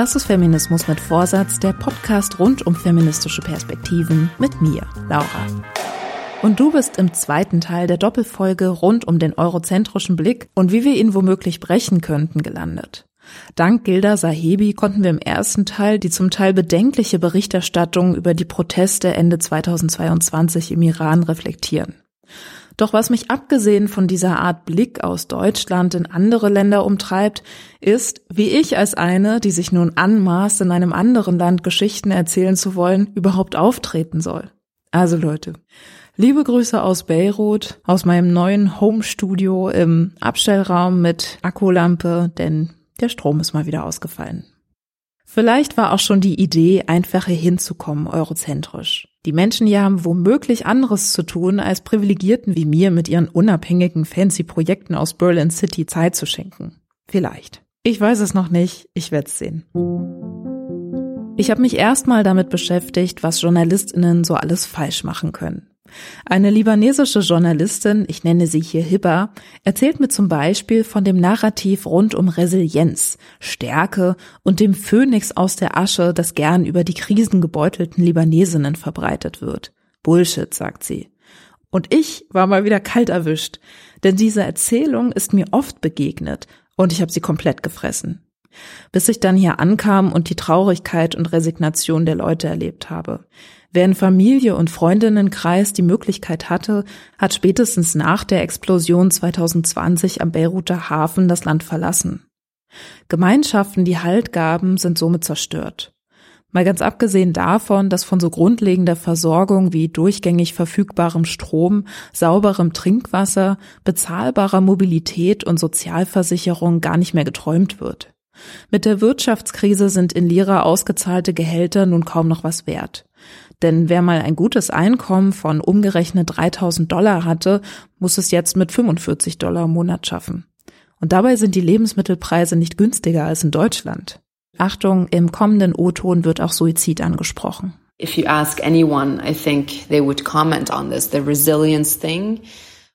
Das ist Feminismus mit Vorsatz, der Podcast rund um feministische Perspektiven mit mir, Laura. Und du bist im zweiten Teil der Doppelfolge rund um den eurozentrischen Blick und wie wir ihn womöglich brechen könnten gelandet. Dank Gilda Sahebi konnten wir im ersten Teil die zum Teil bedenkliche Berichterstattung über die Proteste Ende 2022 im Iran reflektieren. Doch was mich abgesehen von dieser Art Blick aus Deutschland in andere Länder umtreibt, ist, wie ich als eine, die sich nun anmaßt, in einem anderen Land Geschichten erzählen zu wollen, überhaupt auftreten soll. Also Leute, liebe Grüße aus Beirut, aus meinem neuen Home-Studio im Abstellraum mit Akkulampe, denn der Strom ist mal wieder ausgefallen. Vielleicht war auch schon die Idee, einfach hier hinzukommen, eurozentrisch. Die Menschen hier haben womöglich anderes zu tun, als Privilegierten wie mir mit ihren unabhängigen fancy Projekten aus Berlin City Zeit zu schenken. Vielleicht. Ich weiß es noch nicht, ich werde es sehen. Ich habe mich erstmal damit beschäftigt, was Journalistinnen so alles falsch machen können. Eine libanesische Journalistin, ich nenne sie hier Hibba, erzählt mir zum Beispiel von dem Narrativ rund um Resilienz, Stärke und dem Phönix aus der Asche, das gern über die krisengebeutelten Libanesinnen verbreitet wird. Bullshit, sagt sie. Und ich war mal wieder kalt erwischt, denn diese Erzählung ist mir oft begegnet und ich habe sie komplett gefressen. Bis ich dann hier ankam und die Traurigkeit und Resignation der Leute erlebt habe. Wer in Familie und Freundinnenkreis die Möglichkeit hatte, hat spätestens nach der Explosion 2020 am Beiruter Hafen das Land verlassen. Gemeinschaften, die Halt gaben, sind somit zerstört. Mal ganz abgesehen davon, dass von so grundlegender Versorgung wie durchgängig verfügbarem Strom, sauberem Trinkwasser, bezahlbarer Mobilität und Sozialversicherung gar nicht mehr geträumt wird. Mit der Wirtschaftskrise sind in Lira ausgezahlte Gehälter nun kaum noch was wert. Denn wer mal ein gutes Einkommen von umgerechnet 3000 Dollar hatte, muss es jetzt mit 45 Dollar im Monat schaffen. Und dabei sind die Lebensmittelpreise nicht günstiger als in Deutschland. Achtung, im kommenden O-Ton wird auch Suizid angesprochen. If you ask anyone, I think they would comment on this, the resilience thing.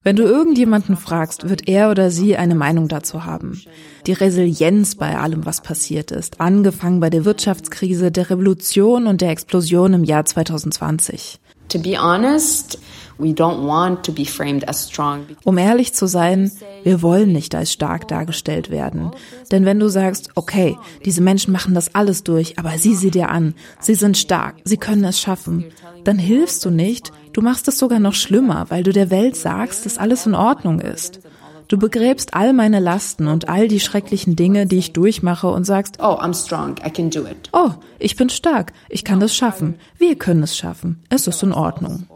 Wenn du irgendjemanden fragst, wird er oder sie eine Meinung dazu haben. Die Resilienz bei allem, was passiert ist, angefangen bei der Wirtschaftskrise, der Revolution und der Explosion im Jahr 2020. To be honest, we don't want to be framed as strong. Um ehrlich zu sein, wir wollen nicht als stark dargestellt werden. Denn wenn du sagst, okay, diese Menschen machen das alles durch, aber sieh sie dir an, sie sind stark, sie können es schaffen, dann hilfst du nicht, du machst es sogar noch schlimmer, weil du der Welt sagst, dass alles in Ordnung ist. Du begräbst all meine Lasten und all die schrecklichen Dinge, die ich durchmache und sagst, Oh, I'm strong, I can do it. oh, ich bin stark, ich kann das schaffen, wir können es schaffen, es ist in Ordnung.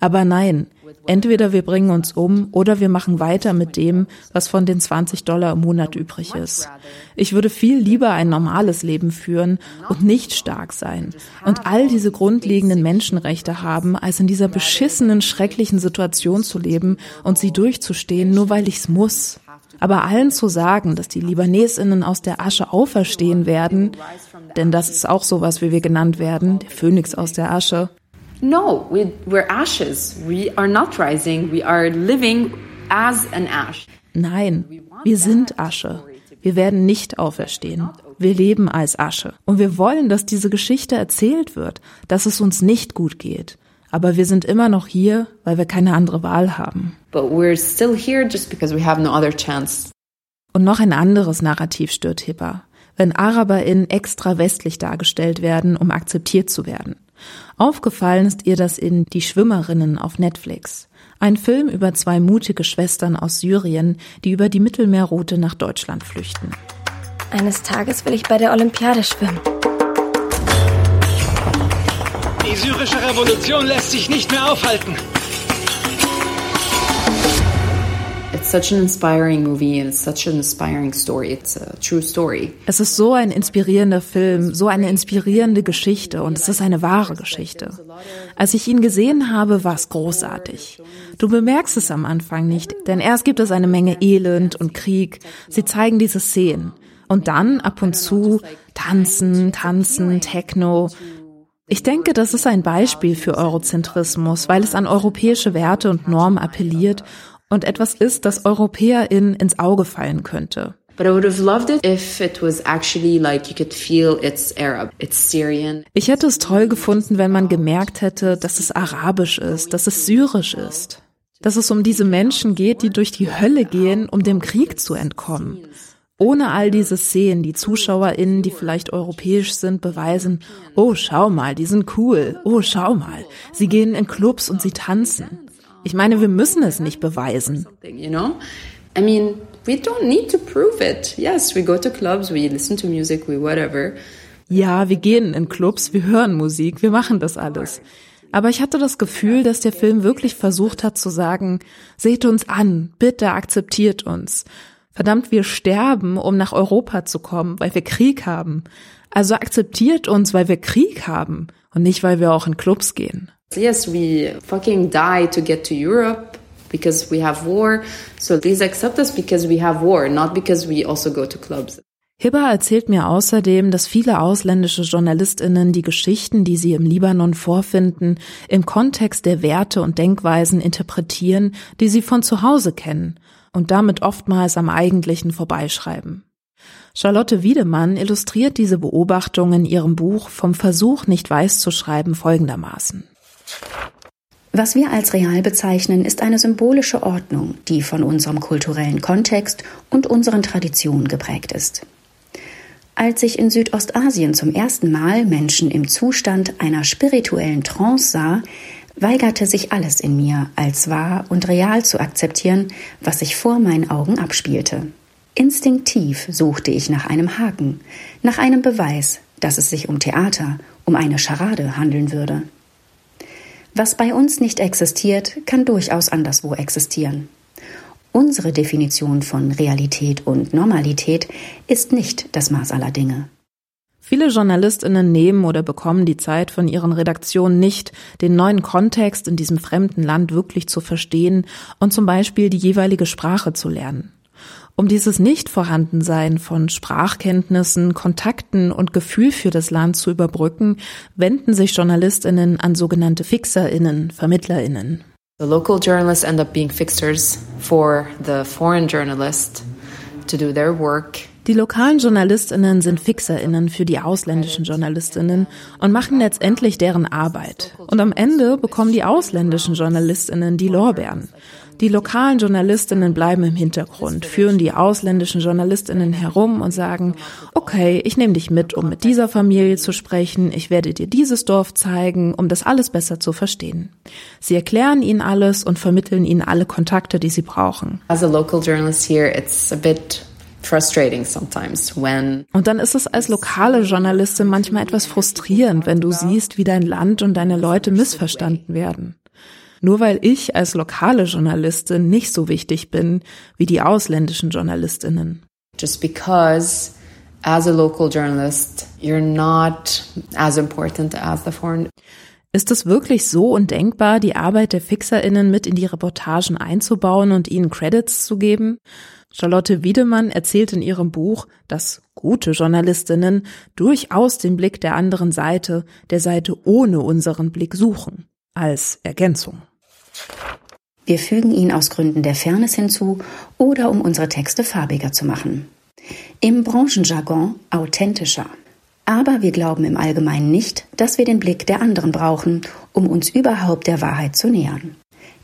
Aber nein, entweder wir bringen uns um oder wir machen weiter mit dem, was von den 20 Dollar im Monat übrig ist. Ich würde viel lieber ein normales Leben führen und nicht stark sein und all diese grundlegenden Menschenrechte haben, als in dieser beschissenen, schrecklichen Situation zu leben und sie durchzustehen, nur weil ich's muss. Aber allen zu sagen, dass die Libanesinnen aus der Asche auferstehen werden, denn das ist auch sowas, wie wir genannt werden, der Phönix aus der Asche, No, we, we're ashes. We are not rising. We are living as an ash. Nein, wir sind Asche. Wir werden nicht auferstehen. Wir leben als Asche. Und wir wollen, dass diese Geschichte erzählt wird, dass es uns nicht gut geht. Aber wir sind immer noch hier, weil wir keine andere Wahl haben. But we're still here just because we have no other chance. Und noch ein anderes Narrativ stört Hipper. Wenn AraberInnen extra westlich dargestellt werden, um akzeptiert zu werden. Aufgefallen ist ihr das in Die Schwimmerinnen auf Netflix. Ein Film über zwei mutige Schwestern aus Syrien, die über die Mittelmeerroute nach Deutschland flüchten. Eines Tages will ich bei der Olympiade schwimmen. Die syrische Revolution lässt sich nicht mehr aufhalten. It's such an inspiring movie and it's such an inspiring story. It's a true story. Es ist so ein inspirierender Film, so eine inspirierende Geschichte und es ist eine wahre Geschichte. Als ich ihn gesehen habe, war es großartig. Du bemerkst es am Anfang nicht, denn erst gibt es eine Menge Elend und Krieg. Sie zeigen diese Szenen. Und dann ab und zu tanzen, tanzen, Techno. Ich denke, das ist ein Beispiel für Eurozentrismus, weil es an europäische Werte und Normen appelliert und etwas ist, das EuropäerInnen ins Auge fallen könnte. But I would have loved it if it was actually like you could feel it's Arab, it's Syrian. Ich hätte es toll gefunden, wenn man gemerkt hätte, dass es arabisch ist, dass es syrisch ist. Dass es um diese Menschen geht, die durch die Hölle gehen, um dem Krieg zu entkommen. Ohne all diese Szenen, die ZuschauerInnen, die vielleicht europäisch sind, beweisen, oh, schau mal, die sind cool. Oh, schau mal, sie gehen in Clubs und sie tanzen. Ich meine, wir müssen es nicht beweisen. You know? I mean, we don't need to prove it. Yes, we go to clubs, we listen to music, we whatever. Ja, wir gehen in Clubs, wir hören Musik, wir machen das alles. Aber ich hatte das Gefühl, dass der Film wirklich versucht hat zu sagen, seht uns an, bitte akzeptiert uns. Verdammt, wir sterben, um nach Europa zu kommen, weil wir Krieg haben. Also akzeptiert uns, weil wir Krieg haben und nicht, weil wir auch in Clubs gehen. Yes, we fucking die to get to Europe because we have war. So please accept us because we have war, not because we also go to clubs. Hibba erzählt mir außerdem, dass viele ausländische JournalistInnen die Geschichten, die sie im Libanon vorfinden, im Kontext der Werte und Denkweisen interpretieren, die sie von zu Hause kennen und damit oftmals am eigentlichen vorbeischreiben. Charlotte Wiedemann illustriert diese Beobachtung in ihrem Buch Vom Versuch, nicht weiß zu schreiben folgendermaßen. Was wir als real bezeichnen, ist eine symbolische Ordnung, die von unserem kulturellen Kontext und unseren Traditionen geprägt ist. Als ich in Südostasien zum ersten Mal Menschen im Zustand einer spirituellen Trance sah, weigerte sich alles in mir, als wahr und real zu akzeptieren, was sich vor meinen Augen abspielte. Instinktiv suchte ich nach einem Haken, nach einem Beweis, dass es sich um Theater, um eine Scharade handeln würde. Was bei uns nicht existiert, kann durchaus anderswo existieren. Unsere Definition von Realität und Normalität ist nicht das Maß aller Dinge. Viele Journalistinnen nehmen oder bekommen die Zeit von ihren Redaktionen nicht, den neuen Kontext in diesem fremden Land wirklich zu verstehen und zum Beispiel die jeweilige Sprache zu lernen. Um dieses Nichtvorhandensein von Sprachkenntnissen, Kontakten und Gefühl für das Land zu überbrücken, wenden sich Journalistinnen an sogenannte Fixerinnen, Vermittlerinnen. The local journalists end up being fixers for the foreign journalist to do their work. Die lokalen Journalistinnen sind Fixerinnen für die ausländischen Journalistinnen und machen letztendlich deren Arbeit. Und am Ende bekommen die ausländischen Journalistinnen die Lorbeeren. Die lokalen Journalistinnen bleiben im Hintergrund, führen die ausländischen Journalistinnen herum und sagen, okay, ich nehme dich mit, um mit dieser Familie zu sprechen, ich werde dir dieses Dorf zeigen, um das alles besser zu verstehen. Sie erklären ihnen alles und vermitteln ihnen alle Kontakte, die sie brauchen. As a local journalist here, it's a bit frustrating sometimes when Und dann ist es als lokale Journalistin manchmal etwas frustrierend, wenn du siehst, wie dein Land und deine Leute missverstanden werden. Nur weil ich als lokale Journalistin nicht so wichtig bin wie die ausländischen Journalistinnen. just because as a local journalist you're not as important as the foreign Ist es wirklich so undenkbar, die Arbeit der FixerInnen mit in die Reportagen einzubauen und ihnen Credits zu geben? Charlotte Wiedemann erzählt in ihrem Buch, dass gute Journalistinnen durchaus den Blick der anderen Seite, der Seite ohne unseren Blick suchen, als Ergänzung. Wir fügen ihn aus Gründen der Fairness hinzu oder um unsere Texte farbiger zu machen. Im Branchenjargon authentischer. Aber wir glauben im Allgemeinen nicht, dass wir den Blick der anderen brauchen, um uns überhaupt der Wahrheit zu nähern.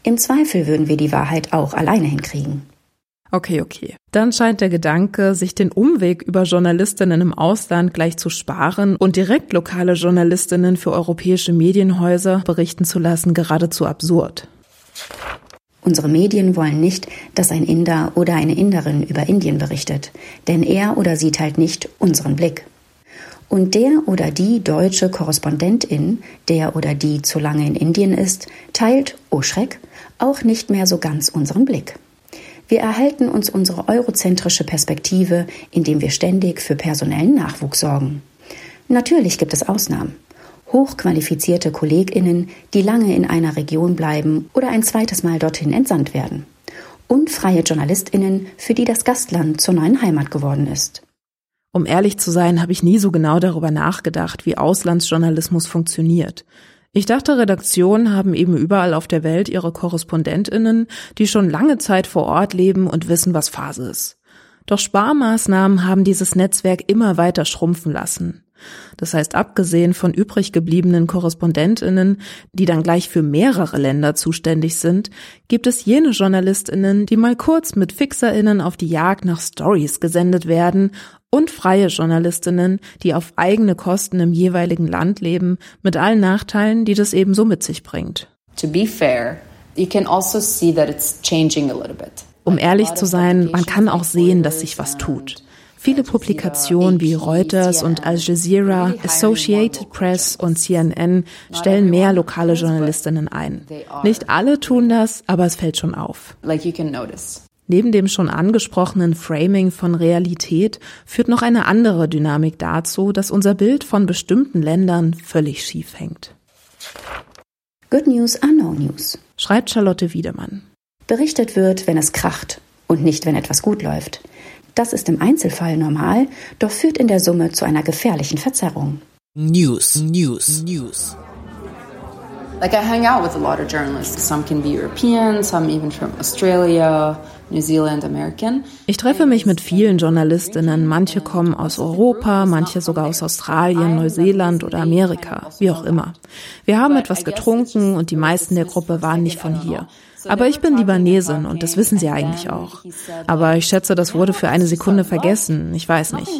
Im Zweifel würden wir die Wahrheit auch alleine hinkriegen. Okay, okay. Dann scheint der Gedanke, sich den Umweg über Journalistinnen im Ausland gleich zu sparen und direkt lokale Journalistinnen für europäische Medienhäuser berichten zu lassen, geradezu absurd. Unsere Medien wollen nicht, dass ein Inder oder eine Inderin über Indien berichtet, denn er oder sie teilt nicht unseren Blick. Und der oder die deutsche Korrespondentin, der oder die zu lange in Indien ist, teilt, oh Schreck, auch nicht mehr so ganz unseren Blick. Wir erhalten uns unsere eurozentrische Perspektive, indem wir ständig für personellen Nachwuchs sorgen. Natürlich gibt es Ausnahmen. Hochqualifizierte Kolleginnen, die lange in einer Region bleiben oder ein zweites Mal dorthin entsandt werden. Und freie Journalistinnen, für die das Gastland zur neuen Heimat geworden ist. Um ehrlich zu sein, habe ich nie so genau darüber nachgedacht, wie Auslandsjournalismus funktioniert. Ich dachte, Redaktionen haben eben überall auf der Welt ihre Korrespondentinnen, die schon lange Zeit vor Ort leben und wissen, was Phase ist. Doch Sparmaßnahmen haben dieses Netzwerk immer weiter schrumpfen lassen. Das heißt, abgesehen von übrig gebliebenen Korrespondentinnen, die dann gleich für mehrere Länder zuständig sind, gibt es jene Journalistinnen, die mal kurz mit Fixerinnen auf die Jagd nach Stories gesendet werden und freie Journalistinnen, die auf eigene Kosten im jeweiligen Land leben, mit allen Nachteilen, die das ebenso mit sich bringt. To be fair, you can also see that it's changing a little bit. Um ehrlich zu sein, man kann auch sehen, dass sich was tut. Viele Publikationen wie Reuters und Al Jazeera, Associated Press und CNN stellen mehr lokale Journalistinnen ein. Nicht alle tun das, aber es fällt schon auf. Neben dem schon angesprochenen Framing von Realität führt noch eine andere Dynamik dazu, dass unser Bild von bestimmten Ländern völlig schief hängt. Good News are no news, schreibt Charlotte Wiedemann. Berichtet wird, wenn es kracht und nicht, wenn etwas gut läuft. Das ist im Einzelfall normal, doch führt in der Summe zu einer gefährlichen Verzerrung. News, News, News. Like I hang out with a lot of journalists. Some can be European, some even from Australia. Ich treffe mich mit vielen Journalistinnen. Manche kommen aus Europa, manche sogar aus Australien, Neuseeland oder Amerika, wie auch immer. Wir haben etwas getrunken und die meisten der Gruppe waren nicht von hier. Aber ich bin Libanesin und das wissen sie eigentlich auch. Aber ich schätze, das wurde für eine Sekunde vergessen. Ich weiß nicht.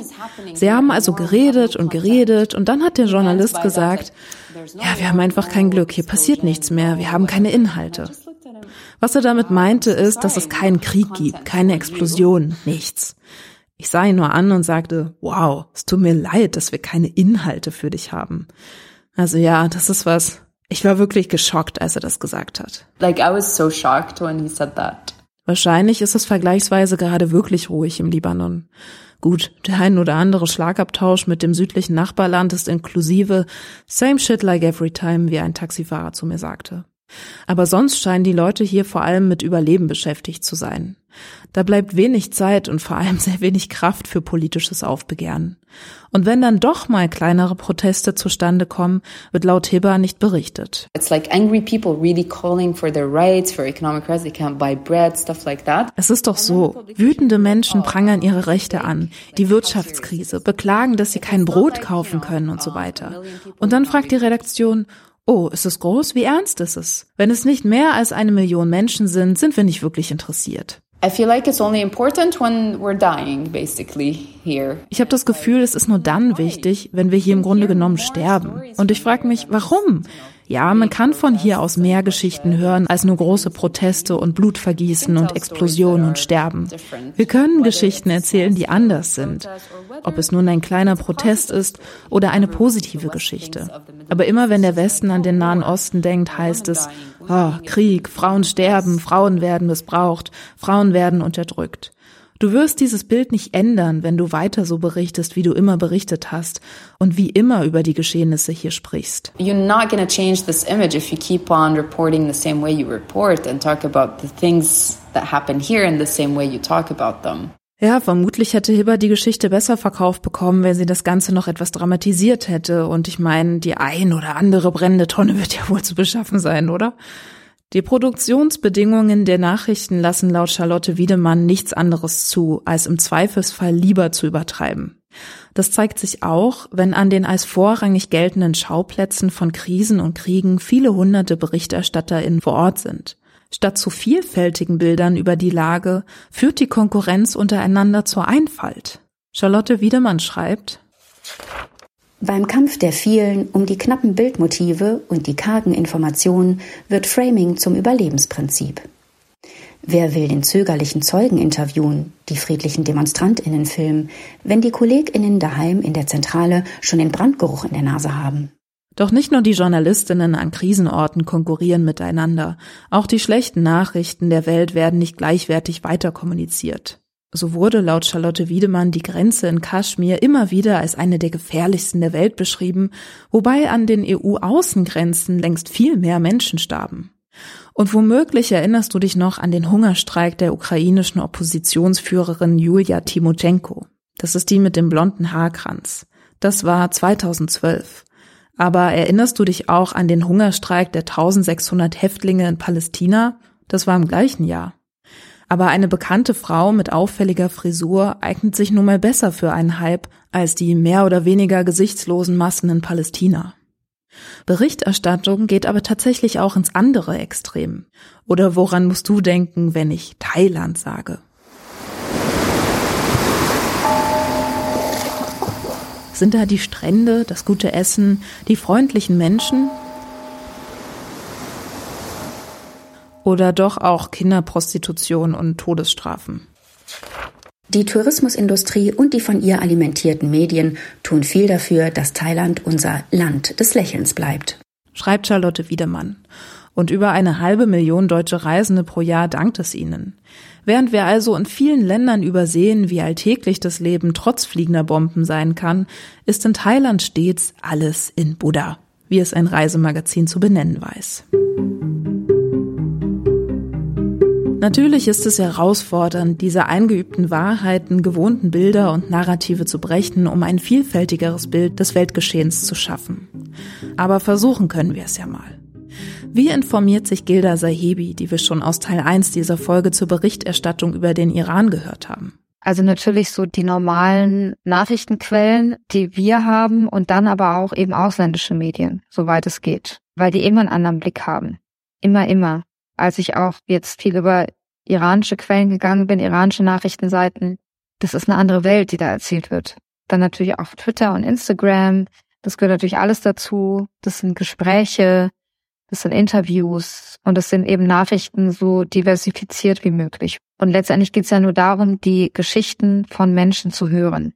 Sie haben also geredet und geredet und dann hat der Journalist gesagt, ja, wir haben einfach kein Glück. Hier passiert nichts mehr. Wir haben keine Inhalte. Was er damit meinte, ist, dass es keinen Krieg gibt, keine Explosion, nichts. Ich sah ihn nur an und sagte, wow, es tut mir leid, dass wir keine Inhalte für dich haben. Also ja, das ist was, ich war wirklich geschockt, als er das gesagt hat. Like I was so shocked when he said that. Wahrscheinlich ist es vergleichsweise gerade wirklich ruhig im Libanon. Gut, der ein oder andere Schlagabtausch mit dem südlichen Nachbarland ist inklusive same shit like every time, wie ein Taxifahrer zu mir sagte. Aber sonst scheinen die Leute hier vor allem mit Überleben beschäftigt zu sein. Da bleibt wenig Zeit und vor allem sehr wenig Kraft für politisches Aufbegehren. Und wenn dann doch mal kleinere Proteste zustande kommen, wird laut Hibber nicht berichtet. Es ist doch so. Wütende Menschen prangern ihre Rechte an, die Wirtschaftskrise, beklagen, dass sie kein Brot kaufen können und so weiter. Und dann fragt die Redaktion, Oh, ist es groß? Wie ernst ist es? Wenn es nicht mehr als eine Million Menschen sind, sind wir nicht wirklich interessiert. Ich habe das Gefühl, es ist nur dann wichtig, wenn wir hier im Grunde genommen sterben. Und ich frage mich, warum? Ja, man kann von hier aus mehr Geschichten hören als nur große Proteste und Blutvergießen und Explosionen und Sterben. Wir können Geschichten erzählen, die anders sind. Ob es nun ein kleiner Protest ist oder eine positive Geschichte. Aber immer wenn der Westen an den Nahen Osten denkt, heißt es, oh, Krieg, Frauen sterben, Frauen werden missbraucht, Frauen werden unterdrückt. Du wirst dieses Bild nicht ändern, wenn du weiter so berichtest, wie du immer berichtet hast und wie immer über die Geschehnisse hier sprichst. You're not going to change this image if you keep on reporting the same way you report and talk about the things that happen here in the same way you talk about them. Ja, vermutlich hätte Hibber die Geschichte besser verkauft bekommen, wenn sie das Ganze noch etwas dramatisiert hätte. Und ich meine, die ein oder andere brennende Tonne wird ja wohl zu beschaffen sein, oder? Die Produktionsbedingungen der Nachrichten lassen laut Charlotte Wiedemann nichts anderes zu, als im Zweifelsfall lieber zu übertreiben. Das zeigt sich auch, wenn an den als vorrangig geltenden Schauplätzen von Krisen und Kriegen viele hunderte BerichterstatterInnen vor Ort sind. Statt zu vielfältigen Bildern über die Lage führt die Konkurrenz untereinander zur Einfalt. Charlotte Wiedemann schreibt, beim Kampf der vielen um die knappen Bildmotive und die kargen Informationen wird Framing zum Überlebensprinzip. Wer will den zögerlichen Zeugen interviewen, die friedlichen Demonstrantinnen filmen, wenn die Kolleginnen daheim in der Zentrale schon den Brandgeruch in der Nase haben? Doch nicht nur die Journalistinnen an Krisenorten konkurrieren miteinander, auch die schlechten Nachrichten der Welt werden nicht gleichwertig weiter kommuniziert. So wurde laut Charlotte Wiedemann die Grenze in Kaschmir immer wieder als eine der gefährlichsten der Welt beschrieben, wobei an den EU-Außengrenzen längst viel mehr Menschen starben. Und womöglich erinnerst du dich noch an den Hungerstreik der ukrainischen Oppositionsführerin Julia Timotschenko. Das ist die mit dem blonden Haarkranz. Das war 2012. Aber erinnerst du dich auch an den Hungerstreik der 1600 Häftlinge in Palästina? Das war im gleichen Jahr. Aber eine bekannte Frau mit auffälliger Frisur eignet sich nun mal besser für einen Hype als die mehr oder weniger gesichtslosen Massen in Palästina. Berichterstattung geht aber tatsächlich auch ins andere Extrem. Oder woran musst du denken, wenn ich Thailand sage? Sind da die Strände, das gute Essen, die freundlichen Menschen Oder doch auch Kinderprostitution und Todesstrafen? Die Tourismusindustrie und die von ihr alimentierten Medien tun viel dafür, dass Thailand unser Land des Lächelns bleibt. Schreibt Charlotte Wiedemann. Und über eine halbe Million deutsche Reisende pro Jahr dankt es ihnen. Während wir also in vielen Ländern übersehen, wie alltäglich das Leben trotz fliegender Bomben sein kann, ist in Thailand stets alles in Buddha, wie es ein Reisemagazin zu benennen weiß. Natürlich ist es herausfordernd, diese eingeübten Wahrheiten, gewohnten Bilder und Narrative zu brechen, um ein vielfältigeres Bild des Weltgeschehens zu schaffen. Aber versuchen können wir es ja mal. Wie informiert sich Gilda Sahebi, die wir schon aus Teil 1 dieser Folge zur Berichterstattung über den Iran gehört haben? Also natürlich so die normalen Nachrichtenquellen, die wir haben und dann aber auch eben ausländische Medien, soweit es geht, weil die immer einen anderen Blick haben. Immer, immer als ich auch jetzt viel über iranische Quellen gegangen bin, iranische Nachrichtenseiten, das ist eine andere Welt, die da erzählt wird. Dann natürlich auch Twitter und Instagram, das gehört natürlich alles dazu. Das sind Gespräche, das sind Interviews und das sind eben Nachrichten so diversifiziert wie möglich. Und letztendlich geht es ja nur darum, die Geschichten von Menschen zu hören.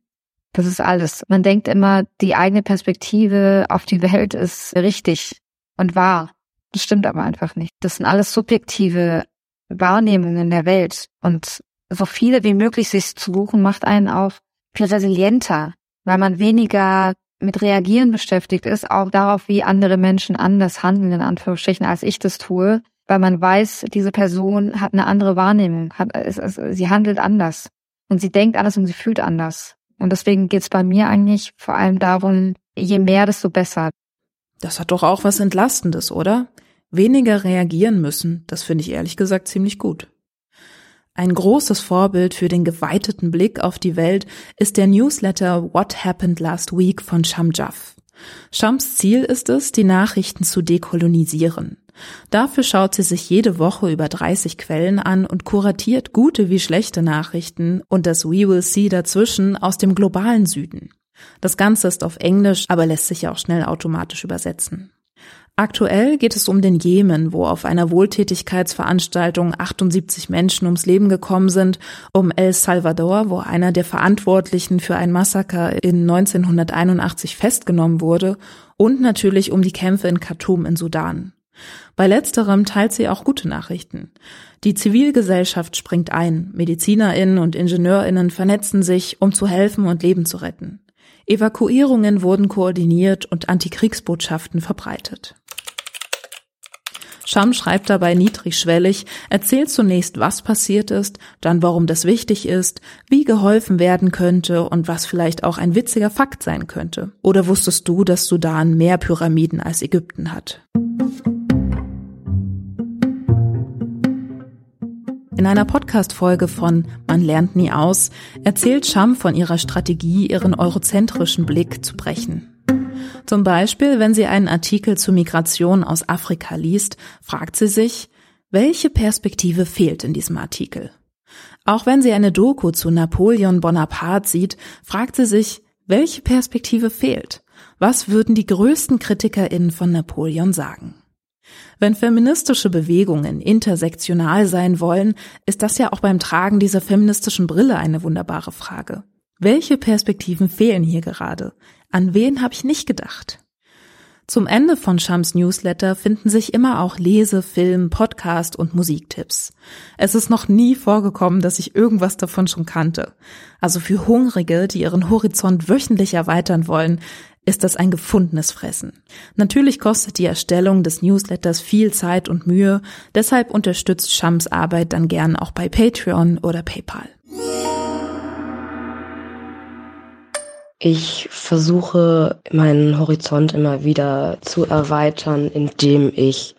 Das ist alles. Man denkt immer, die eigene Perspektive auf die Welt ist richtig und wahr. Das stimmt aber einfach nicht. Das sind alles subjektive Wahrnehmungen der Welt. Und so viele wie möglich sich zu suchen, macht einen auch viel resilienter, weil man weniger mit Reagieren beschäftigt ist, auch darauf, wie andere Menschen anders handeln, in Anführungsstrichen, als ich das tue, weil man weiß, diese Person hat eine andere Wahrnehmung, hat, es, es, sie handelt anders und sie denkt anders und sie fühlt anders. Und deswegen geht es bei mir eigentlich vor allem darum, je mehr, desto besser. Das hat doch auch was Entlastendes, oder? Weniger reagieren müssen, das finde ich ehrlich gesagt ziemlich gut. Ein großes Vorbild für den geweiteten Blick auf die Welt ist der Newsletter What Happened Last Week von Sham Jaff. Shams Ziel ist es, die Nachrichten zu dekolonisieren. Dafür schaut sie sich jede Woche über 30 Quellen an und kuratiert gute wie schlechte Nachrichten und das We Will See dazwischen aus dem globalen Süden. Das Ganze ist auf Englisch, aber lässt sich ja auch schnell automatisch übersetzen. Aktuell geht es um den Jemen, wo auf einer Wohltätigkeitsveranstaltung 78 Menschen ums Leben gekommen sind, um El Salvador, wo einer der Verantwortlichen für ein Massaker in 1981 festgenommen wurde, und natürlich um die Kämpfe in Khartoum in Sudan. Bei letzterem teilt sie auch gute Nachrichten. Die Zivilgesellschaft springt ein, Medizinerinnen und Ingenieurinnen vernetzen sich, um zu helfen und Leben zu retten. Evakuierungen wurden koordiniert und Antikriegsbotschaften verbreitet. Scham schreibt dabei niedrigschwellig, erzählt zunächst, was passiert ist, dann warum das wichtig ist, wie geholfen werden könnte und was vielleicht auch ein witziger Fakt sein könnte. Oder wusstest du, dass Sudan mehr Pyramiden als Ägypten hat? In einer Podcast-Folge von Man lernt nie aus erzählt Scham von ihrer Strategie, ihren eurozentrischen Blick zu brechen. Zum Beispiel, wenn sie einen Artikel zu Migration aus Afrika liest, fragt sie sich, welche Perspektive fehlt in diesem Artikel? Auch wenn sie eine Doku zu Napoleon Bonaparte sieht, fragt sie sich, welche Perspektive fehlt? Was würden die größten KritikerInnen von Napoleon sagen? Wenn feministische Bewegungen intersektional sein wollen, ist das ja auch beim Tragen dieser feministischen Brille eine wunderbare Frage. Welche Perspektiven fehlen hier gerade? An wen habe ich nicht gedacht? Zum Ende von Shams Newsletter finden sich immer auch Lese-, Film-, Podcast- und Musiktipps. Es ist noch nie vorgekommen, dass ich irgendwas davon schon kannte. Also für Hungrige, die ihren Horizont wöchentlich erweitern wollen, ist das ein gefundenes Fressen. Natürlich kostet die Erstellung des Newsletters viel Zeit und Mühe, deshalb unterstützt Shams Arbeit dann gern auch bei Patreon oder PayPal. Ich versuche meinen Horizont immer wieder zu erweitern, indem ich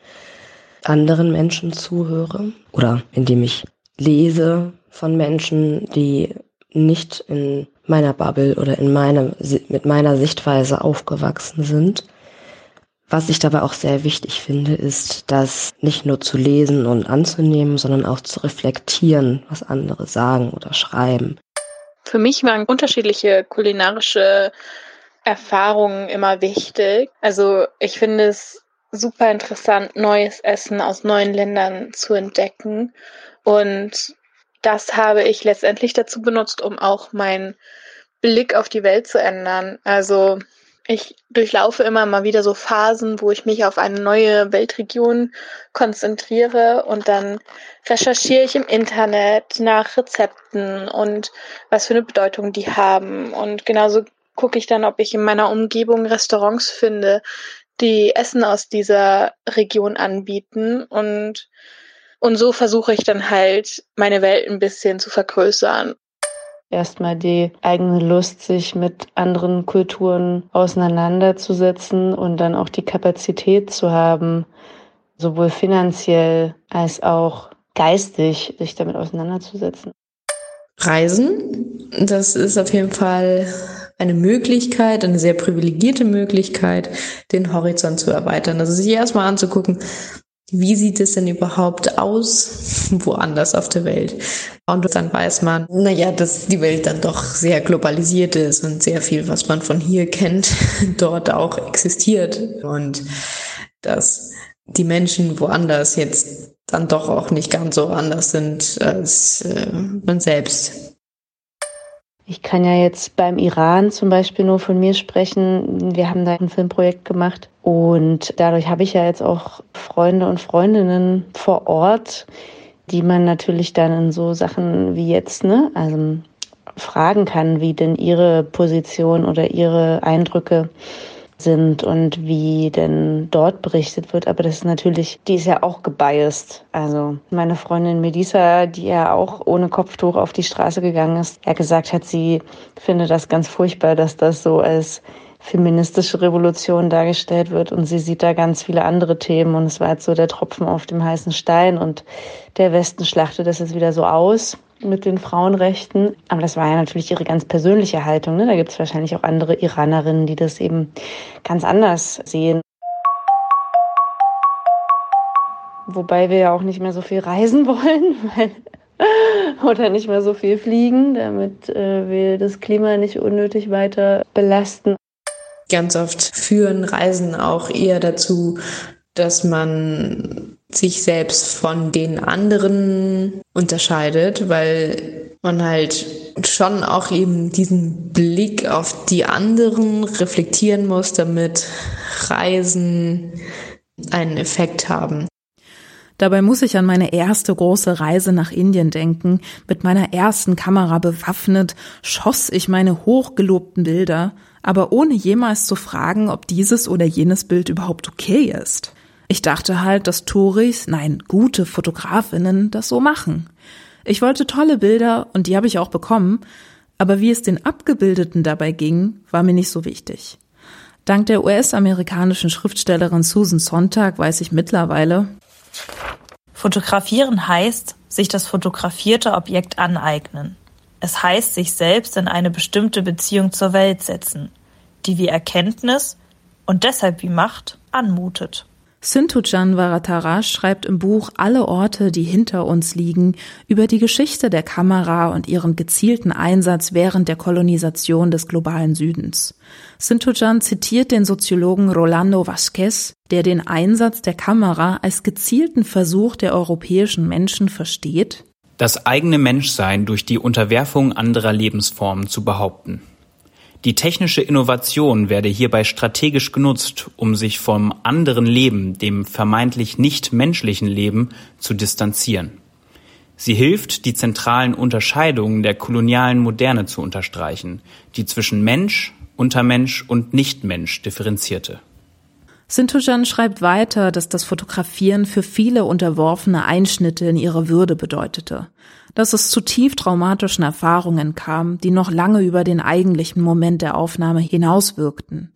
anderen Menschen zuhöre oder indem ich lese von Menschen, die nicht in meiner Bubble oder in meiner, mit meiner Sichtweise aufgewachsen sind. Was ich dabei auch sehr wichtig finde, ist, das nicht nur zu lesen und anzunehmen, sondern auch zu reflektieren, was andere sagen oder schreiben. Für mich waren unterschiedliche kulinarische Erfahrungen immer wichtig. Also ich finde es super interessant, neues Essen aus neuen Ländern zu entdecken. Und das habe ich letztendlich dazu benutzt, um auch meinen Blick auf die Welt zu ändern. Also ich durchlaufe immer mal wieder so Phasen, wo ich mich auf eine neue Weltregion konzentriere und dann recherchiere ich im Internet nach Rezepten und was für eine Bedeutung die haben. Und genauso gucke ich dann, ob ich in meiner Umgebung Restaurants finde, die Essen aus dieser Region anbieten und und so versuche ich dann halt meine Welt ein bisschen zu vergrößern erstmal die eigene Lust, sich mit anderen Kulturen auseinanderzusetzen und dann auch die Kapazität zu haben, sowohl finanziell als auch geistig sich damit auseinanderzusetzen. Reisen, das ist auf jeden Fall eine Möglichkeit, eine sehr privilegierte Möglichkeit, den Horizont zu erweitern. Also sich erstmal anzugucken, wie sieht es denn überhaupt aus woanders auf der Welt? Und dann weiß man, naja, dass die Welt dann doch sehr globalisiert ist und sehr viel, was man von hier kennt, dort auch existiert. Und dass die Menschen woanders jetzt dann doch auch nicht ganz so anders sind als äh, man selbst. Ich kann ja jetzt beim Iran zum Beispiel nur von mir sprechen. Wir haben da ein Filmprojekt gemacht und dadurch habe ich ja jetzt auch Freunde und Freundinnen vor Ort, die man natürlich dann in so Sachen wie jetzt, ne, also fragen kann, wie denn ihre Position oder ihre Eindrücke sind und wie denn dort berichtet wird. Aber das ist natürlich, die ist ja auch gebiased. Also meine Freundin Melissa, die ja auch ohne Kopftuch auf die Straße gegangen ist, er gesagt hat, sie findet das ganz furchtbar, dass das so als feministische Revolution dargestellt wird und sie sieht da ganz viele andere Themen und es war jetzt so der Tropfen auf dem heißen Stein und der Westen schlachtet das jetzt wieder so aus mit den Frauenrechten. Aber das war ja natürlich ihre ganz persönliche Haltung. Ne? Da gibt es wahrscheinlich auch andere Iranerinnen, die das eben ganz anders sehen. Wobei wir ja auch nicht mehr so viel reisen wollen, weil oder nicht mehr so viel fliegen, damit äh, wir das Klima nicht unnötig weiter belasten. Ganz oft führen Reisen auch eher dazu, dass man sich selbst von den anderen unterscheidet, weil man halt schon auch eben diesen Blick auf die anderen reflektieren muss, damit Reisen einen Effekt haben. Dabei muss ich an meine erste große Reise nach Indien denken. Mit meiner ersten Kamera bewaffnet schoss ich meine hochgelobten Bilder, aber ohne jemals zu fragen, ob dieses oder jenes Bild überhaupt okay ist. Ich dachte halt, dass Touris, nein, gute Fotografinnen das so machen. Ich wollte tolle Bilder und die habe ich auch bekommen, aber wie es den Abgebildeten dabei ging, war mir nicht so wichtig. Dank der US-amerikanischen Schriftstellerin Susan Sontag weiß ich mittlerweile, Fotografieren heißt, sich das fotografierte Objekt aneignen. Es heißt, sich selbst in eine bestimmte Beziehung zur Welt setzen, die wie Erkenntnis und deshalb wie Macht anmutet. Sinthujan Varataraj schreibt im Buch Alle Orte, die hinter uns liegen, über die Geschichte der Kamera und ihren gezielten Einsatz während der Kolonisation des globalen Südens. Sinthujan zitiert den Soziologen Rolando Vasquez, der den Einsatz der Kamera als gezielten Versuch der europäischen Menschen versteht, das eigene Menschsein durch die Unterwerfung anderer Lebensformen zu behaupten. Die technische Innovation werde hierbei strategisch genutzt, um sich vom anderen Leben, dem vermeintlich nicht menschlichen Leben, zu distanzieren. Sie hilft, die zentralen Unterscheidungen der kolonialen Moderne zu unterstreichen, die zwischen Mensch, Untermensch und Nichtmensch differenzierte. Sintujan schreibt weiter, dass das Fotografieren für viele Unterworfene Einschnitte in ihre Würde bedeutete, dass es zu tief traumatischen Erfahrungen kam, die noch lange über den eigentlichen Moment der Aufnahme hinauswirkten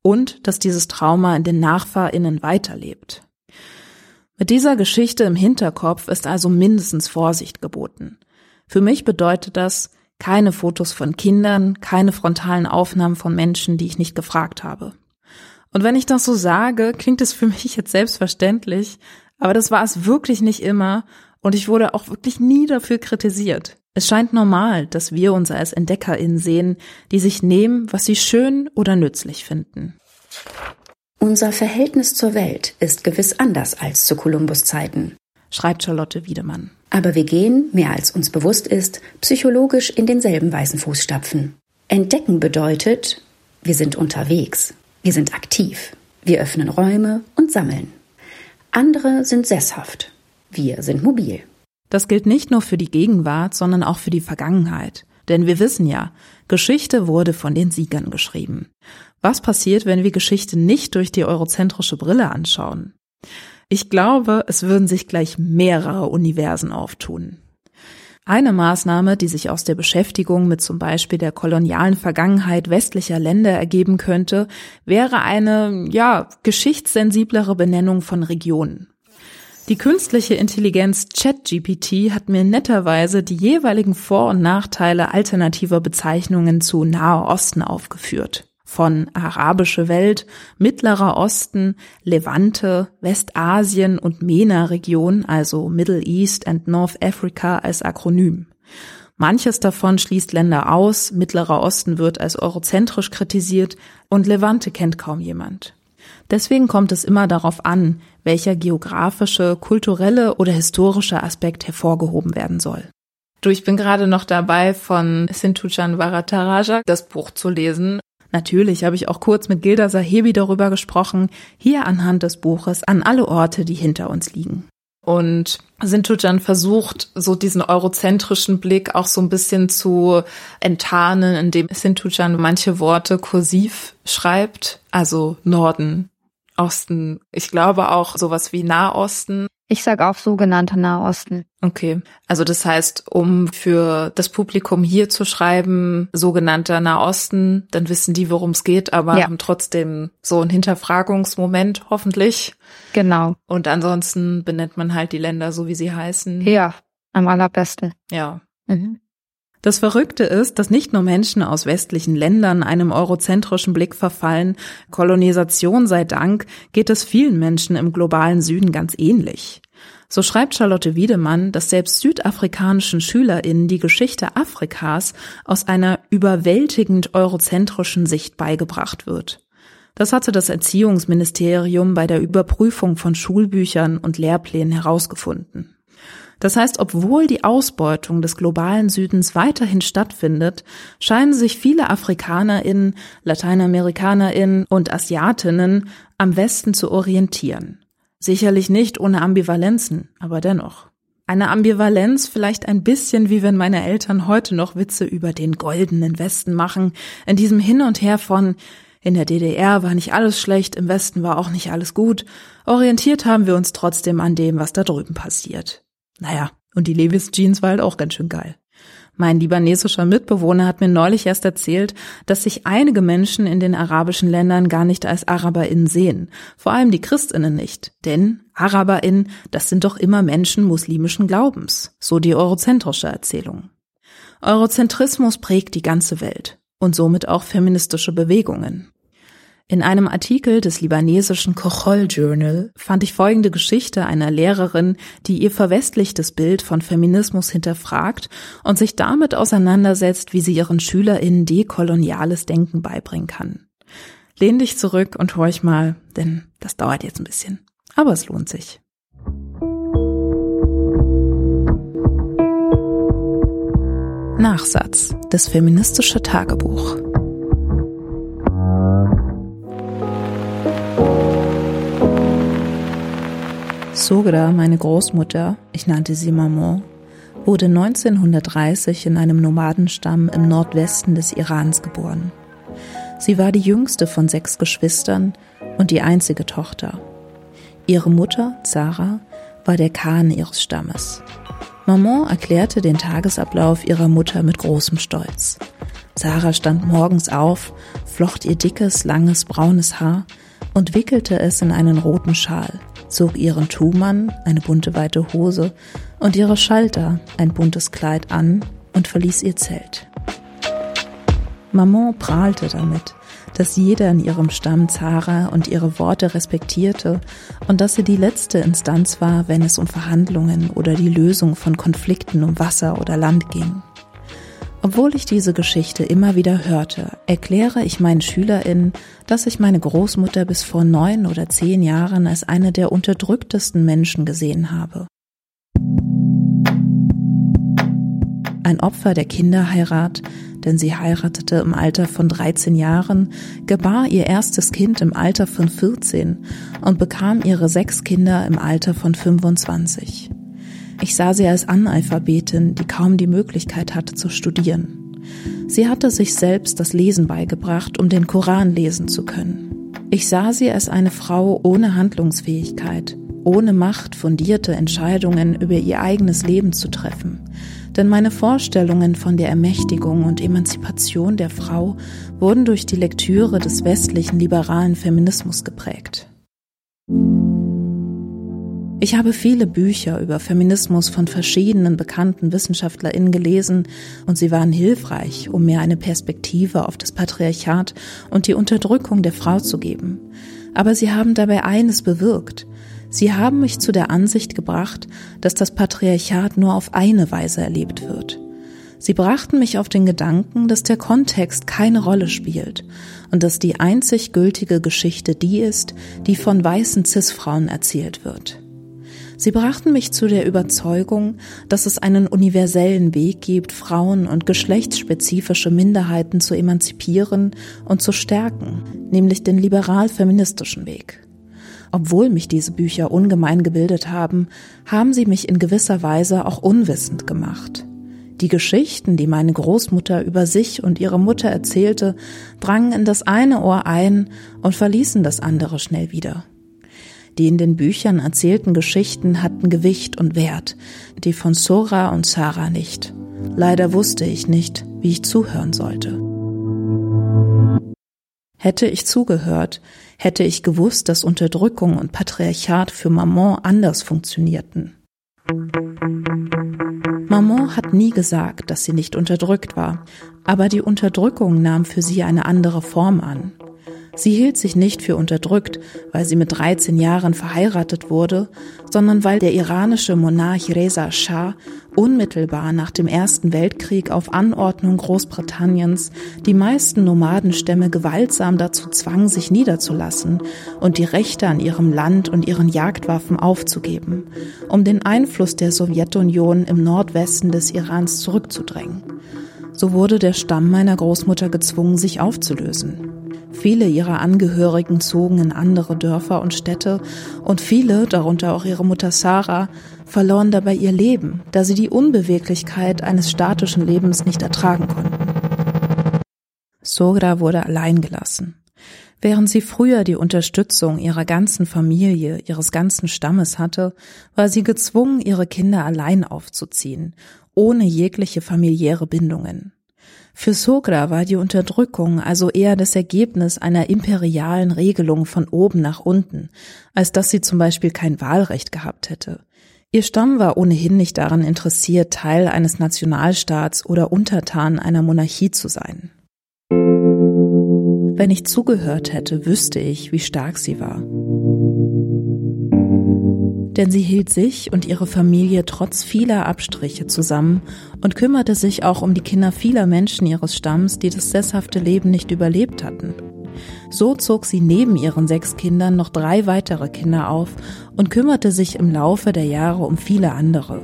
und dass dieses Trauma in den Nachfahrinnen weiterlebt. Mit dieser Geschichte im Hinterkopf ist also mindestens Vorsicht geboten. Für mich bedeutet das keine Fotos von Kindern, keine frontalen Aufnahmen von Menschen, die ich nicht gefragt habe. Und wenn ich das so sage, klingt es für mich jetzt selbstverständlich, aber das war es wirklich nicht immer und ich wurde auch wirklich nie dafür kritisiert. Es scheint normal, dass wir uns als EntdeckerInnen sehen, die sich nehmen, was sie schön oder nützlich finden. Unser Verhältnis zur Welt ist gewiss anders als zu Kolumbus Zeiten, schreibt Charlotte Wiedemann. Aber wir gehen, mehr als uns bewusst ist, psychologisch in denselben weißen Fußstapfen. Entdecken bedeutet, wir sind unterwegs. Wir sind aktiv. Wir öffnen Räume und sammeln. Andere sind sesshaft. Wir sind mobil. Das gilt nicht nur für die Gegenwart, sondern auch für die Vergangenheit. Denn wir wissen ja, Geschichte wurde von den Siegern geschrieben. Was passiert, wenn wir Geschichte nicht durch die eurozentrische Brille anschauen? Ich glaube, es würden sich gleich mehrere Universen auftun. Eine Maßnahme, die sich aus der Beschäftigung mit zum Beispiel der kolonialen Vergangenheit westlicher Länder ergeben könnte, wäre eine, ja, geschichtssensiblere Benennung von Regionen. Die künstliche Intelligenz ChatGPT hat mir netterweise die jeweiligen Vor- und Nachteile alternativer Bezeichnungen zu Nahe Osten aufgeführt von arabische Welt, Mittlerer Osten, Levante, Westasien und MENA-Region, also Middle East and North Africa als Akronym. Manches davon schließt Länder aus, Mittlerer Osten wird als eurozentrisch kritisiert und Levante kennt kaum jemand. Deswegen kommt es immer darauf an, welcher geografische, kulturelle oder historische Aspekt hervorgehoben werden soll. Du, ich bin gerade noch dabei, von Sintuchan Varataraja das Buch zu lesen. Natürlich habe ich auch kurz mit Gilda Sahebi darüber gesprochen, hier anhand des Buches an alle Orte, die hinter uns liegen. Und Sintujan versucht, so diesen eurozentrischen Blick auch so ein bisschen zu enttarnen, indem Sintujan manche Worte kursiv schreibt, also Norden, Osten. Ich glaube auch sowas wie Nahosten ich sag auch sogenannter Nahosten. Okay. Also das heißt, um für das Publikum hier zu schreiben, sogenannter Nahosten, dann wissen die, worum es geht, aber ja. haben trotzdem so einen Hinterfragungsmoment, hoffentlich. Genau. Und ansonsten benennt man halt die Länder so, wie sie heißen. Ja, am allerbesten. Ja. Mhm. Das Verrückte ist, dass nicht nur Menschen aus westlichen Ländern einem eurozentrischen Blick verfallen, Kolonisation sei Dank geht es vielen Menschen im globalen Süden ganz ähnlich. So schreibt Charlotte Wiedemann, dass selbst südafrikanischen SchülerInnen die Geschichte Afrikas aus einer überwältigend eurozentrischen Sicht beigebracht wird. Das hatte das Erziehungsministerium bei der Überprüfung von Schulbüchern und Lehrplänen herausgefunden. Das heißt, obwohl die Ausbeutung des globalen Südens weiterhin stattfindet, scheinen sich viele Afrikanerinnen, Lateinamerikanerinnen und Asiatinnen am Westen zu orientieren. Sicherlich nicht ohne Ambivalenzen, aber dennoch. Eine Ambivalenz vielleicht ein bisschen wie wenn meine Eltern heute noch Witze über den goldenen Westen machen, in diesem Hin und Her von in der DDR war nicht alles schlecht, im Westen war auch nicht alles gut, orientiert haben wir uns trotzdem an dem, was da drüben passiert. Naja, und die Levis Jeans war halt auch ganz schön geil. Mein libanesischer Mitbewohner hat mir neulich erst erzählt, dass sich einige Menschen in den arabischen Ländern gar nicht als AraberInnen sehen. Vor allem die ChristInnen nicht. Denn AraberInnen, das sind doch immer Menschen muslimischen Glaubens. So die eurozentrische Erzählung. Eurozentrismus prägt die ganze Welt. Und somit auch feministische Bewegungen. In einem Artikel des libanesischen Kochol Journal fand ich folgende Geschichte einer Lehrerin, die ihr verwestlichtes Bild von Feminismus hinterfragt und sich damit auseinandersetzt, wie sie ihren SchülerInnen dekoloniales Denken beibringen kann. Lehn dich zurück und horch mal, denn das dauert jetzt ein bisschen. Aber es lohnt sich. Nachsatz. Das feministische Tagebuch. Sogra, meine Großmutter, ich nannte sie Maman, wurde 1930 in einem Nomadenstamm im Nordwesten des Irans geboren. Sie war die jüngste von sechs Geschwistern und die einzige Tochter. Ihre Mutter, Zara, war der Khan ihres Stammes. Maman erklärte den Tagesablauf ihrer Mutter mit großem Stolz. Sarah stand morgens auf, flocht ihr dickes, langes, braunes Haar und wickelte es in einen roten Schal zog ihren Tumann, eine bunte weite Hose, und ihre Schalter, ein buntes Kleid an und verließ ihr Zelt. Maman prahlte damit, dass jeder in ihrem Stamm Zara und ihre Worte respektierte und dass sie die letzte Instanz war, wenn es um Verhandlungen oder die Lösung von Konflikten um Wasser oder Land ging. Obwohl ich diese Geschichte immer wieder hörte, erkläre ich meinen SchülerInnen, dass ich meine Großmutter bis vor neun oder zehn Jahren als eine der unterdrücktesten Menschen gesehen habe. Ein Opfer der Kinderheirat, denn sie heiratete im Alter von 13 Jahren, gebar ihr erstes Kind im Alter von 14 und bekam ihre sechs Kinder im Alter von 25. Ich sah sie als Analphabetin, die kaum die Möglichkeit hatte zu studieren. Sie hatte sich selbst das Lesen beigebracht, um den Koran lesen zu können. Ich sah sie als eine Frau ohne Handlungsfähigkeit, ohne Macht, fundierte Entscheidungen über ihr eigenes Leben zu treffen. Denn meine Vorstellungen von der Ermächtigung und Emanzipation der Frau wurden durch die Lektüre des westlichen liberalen Feminismus geprägt. Ich habe viele Bücher über Feminismus von verschiedenen bekannten WissenschaftlerInnen gelesen und sie waren hilfreich, um mir eine Perspektive auf das Patriarchat und die Unterdrückung der Frau zu geben. Aber sie haben dabei eines bewirkt. Sie haben mich zu der Ansicht gebracht, dass das Patriarchat nur auf eine Weise erlebt wird. Sie brachten mich auf den Gedanken, dass der Kontext keine Rolle spielt und dass die einzig gültige Geschichte die ist, die von weißen Cis-Frauen erzählt wird. Sie brachten mich zu der Überzeugung, dass es einen universellen Weg gibt, Frauen und geschlechtsspezifische Minderheiten zu emanzipieren und zu stärken, nämlich den liberal-feministischen Weg. Obwohl mich diese Bücher ungemein gebildet haben, haben sie mich in gewisser Weise auch unwissend gemacht. Die Geschichten, die meine Großmutter über sich und ihre Mutter erzählte, drangen in das eine Ohr ein und verließen das andere schnell wieder. Die in den Büchern erzählten Geschichten hatten Gewicht und Wert, die von Sora und Sarah nicht. Leider wusste ich nicht, wie ich zuhören sollte. Hätte ich zugehört, hätte ich gewusst, dass Unterdrückung und Patriarchat für Maman anders funktionierten. Maman hat nie gesagt, dass sie nicht unterdrückt war, aber die Unterdrückung nahm für sie eine andere Form an. Sie hielt sich nicht für unterdrückt, weil sie mit 13 Jahren verheiratet wurde, sondern weil der iranische Monarch Reza Shah unmittelbar nach dem Ersten Weltkrieg auf Anordnung Großbritanniens die meisten Nomadenstämme gewaltsam dazu zwang, sich niederzulassen und die Rechte an ihrem Land und ihren Jagdwaffen aufzugeben, um den Einfluss der Sowjetunion im Nordwesten des Irans zurückzudrängen. So wurde der Stamm meiner Großmutter gezwungen, sich aufzulösen. Viele ihrer Angehörigen zogen in andere Dörfer und Städte und viele, darunter auch ihre Mutter Sarah, verloren dabei ihr Leben, da sie die Unbeweglichkeit eines statischen Lebens nicht ertragen konnten. Sogra wurde allein gelassen. Während sie früher die Unterstützung ihrer ganzen Familie, ihres ganzen Stammes hatte, war sie gezwungen, ihre Kinder allein aufzuziehen, ohne jegliche familiäre Bindungen. Für Sogra war die Unterdrückung also eher das Ergebnis einer imperialen Regelung von oben nach unten, als dass sie zum Beispiel kein Wahlrecht gehabt hätte. Ihr Stamm war ohnehin nicht daran interessiert, Teil eines Nationalstaats oder Untertan einer Monarchie zu sein. Wenn ich zugehört hätte, wüsste ich, wie stark sie war. Denn sie hielt sich und ihre Familie trotz vieler Abstriche zusammen und kümmerte sich auch um die Kinder vieler Menschen ihres Stamms, die das sesshafte Leben nicht überlebt hatten. So zog sie neben ihren sechs Kindern noch drei weitere Kinder auf und kümmerte sich im Laufe der Jahre um viele andere.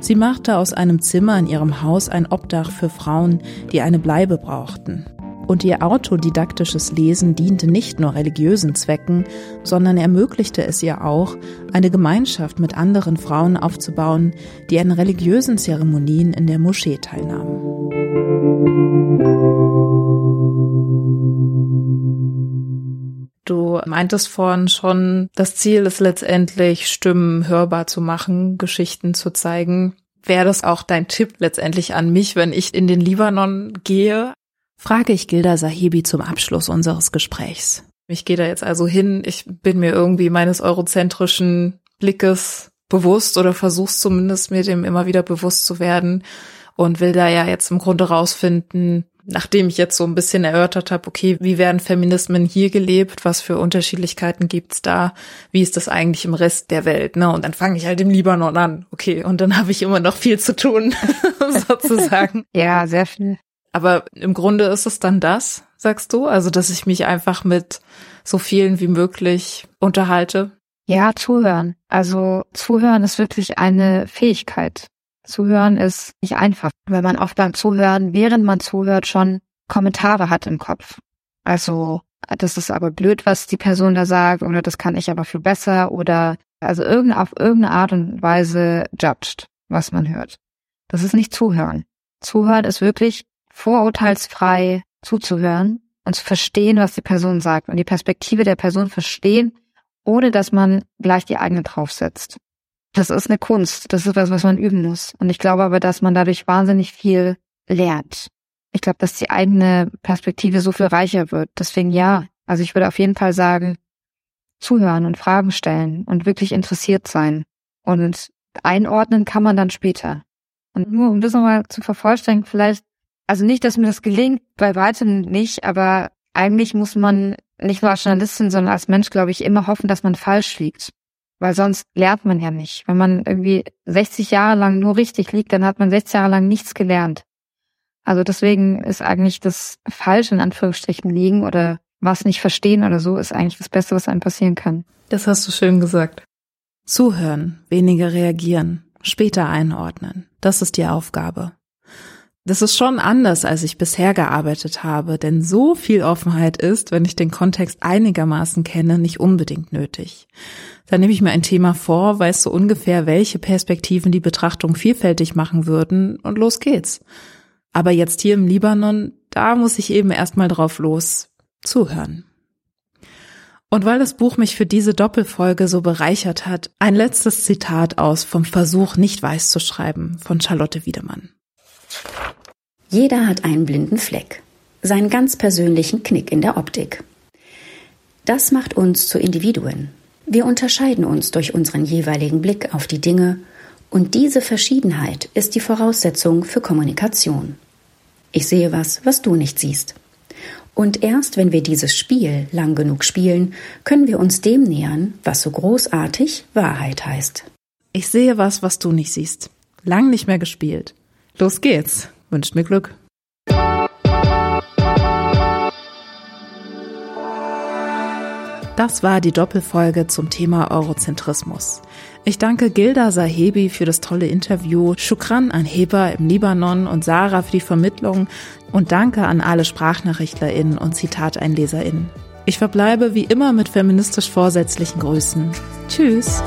Sie machte aus einem Zimmer in ihrem Haus ein Obdach für Frauen, die eine Bleibe brauchten. Und ihr autodidaktisches Lesen diente nicht nur religiösen Zwecken, sondern ermöglichte es ihr auch, eine Gemeinschaft mit anderen Frauen aufzubauen, die an religiösen Zeremonien in der Moschee teilnahmen. Du meintest vorhin schon, das Ziel ist letztendlich, Stimmen hörbar zu machen, Geschichten zu zeigen. Wäre das auch dein Tipp letztendlich an mich, wenn ich in den Libanon gehe? Frage ich Gilda Sahibi zum Abschluss unseres Gesprächs. Ich gehe da jetzt also hin, ich bin mir irgendwie meines eurozentrischen Blickes bewusst oder versuch's zumindest mir dem immer wieder bewusst zu werden und will da ja jetzt im Grunde rausfinden, nachdem ich jetzt so ein bisschen erörtert habe, okay, wie werden Feminismen hier gelebt, was für Unterschiedlichkeiten gibt's da, wie ist das eigentlich im Rest der Welt, ne? Und dann fange ich halt im Libanon an, okay, und dann habe ich immer noch viel zu tun, sozusagen. Ja, sehr viel. Aber im Grunde ist es dann das, sagst du? Also, dass ich mich einfach mit so vielen wie möglich unterhalte? Ja, zuhören. Also zuhören ist wirklich eine Fähigkeit. Zuhören ist nicht einfach, weil man oft beim Zuhören, während man zuhört, schon Kommentare hat im Kopf. Also, das ist aber blöd, was die Person da sagt, oder das kann ich aber viel besser, oder also irgendeine, auf irgendeine Art und Weise judged, was man hört. Das ist nicht Zuhören. Zuhören ist wirklich vorurteilsfrei zuzuhören und zu verstehen, was die Person sagt und die Perspektive der Person verstehen, ohne dass man gleich die eigene draufsetzt. Das ist eine Kunst. Das ist was, was man üben muss. Und ich glaube aber, dass man dadurch wahnsinnig viel lernt. Ich glaube, dass die eigene Perspektive so viel reicher wird. Deswegen ja. Also ich würde auf jeden Fall sagen, zuhören und Fragen stellen und wirklich interessiert sein. Und einordnen kann man dann später. Und nur um das nochmal zu vervollständigen, vielleicht also nicht, dass mir das gelingt, bei weitem nicht, aber eigentlich muss man nicht nur als Journalistin, sondern als Mensch, glaube ich, immer hoffen, dass man falsch liegt. Weil sonst lernt man ja nicht. Wenn man irgendwie 60 Jahre lang nur richtig liegt, dann hat man 60 Jahre lang nichts gelernt. Also deswegen ist eigentlich das Falsche in Anführungsstrichen liegen oder was nicht verstehen oder so, ist eigentlich das Beste, was einem passieren kann. Das hast du schön gesagt. Zuhören, weniger reagieren, später einordnen. Das ist die Aufgabe. Das ist schon anders, als ich bisher gearbeitet habe, denn so viel Offenheit ist, wenn ich den Kontext einigermaßen kenne, nicht unbedingt nötig. Dann nehme ich mir ein Thema vor, weiß so ungefähr, welche Perspektiven die Betrachtung vielfältig machen würden und los geht's. Aber jetzt hier im Libanon, da muss ich eben erstmal drauf los zuhören. Und weil das Buch mich für diese Doppelfolge so bereichert hat, ein letztes Zitat aus vom Versuch, nicht weiß zu schreiben von Charlotte Wiedemann. Jeder hat einen blinden Fleck, seinen ganz persönlichen Knick in der Optik. Das macht uns zu Individuen. Wir unterscheiden uns durch unseren jeweiligen Blick auf die Dinge und diese Verschiedenheit ist die Voraussetzung für Kommunikation. Ich sehe was, was du nicht siehst. Und erst wenn wir dieses Spiel lang genug spielen, können wir uns dem nähern, was so großartig Wahrheit heißt. Ich sehe was, was du nicht siehst. Lang nicht mehr gespielt. Los geht's. Wünscht mir Glück. Das war die Doppelfolge zum Thema Eurozentrismus. Ich danke Gilda Sahebi für das tolle Interview, Shukran an Heber im Libanon und Sarah für die Vermittlung und danke an alle SprachnachrichtlerInnen und ZitateinleserInnen. Ich verbleibe wie immer mit feministisch vorsätzlichen Grüßen. Tschüss!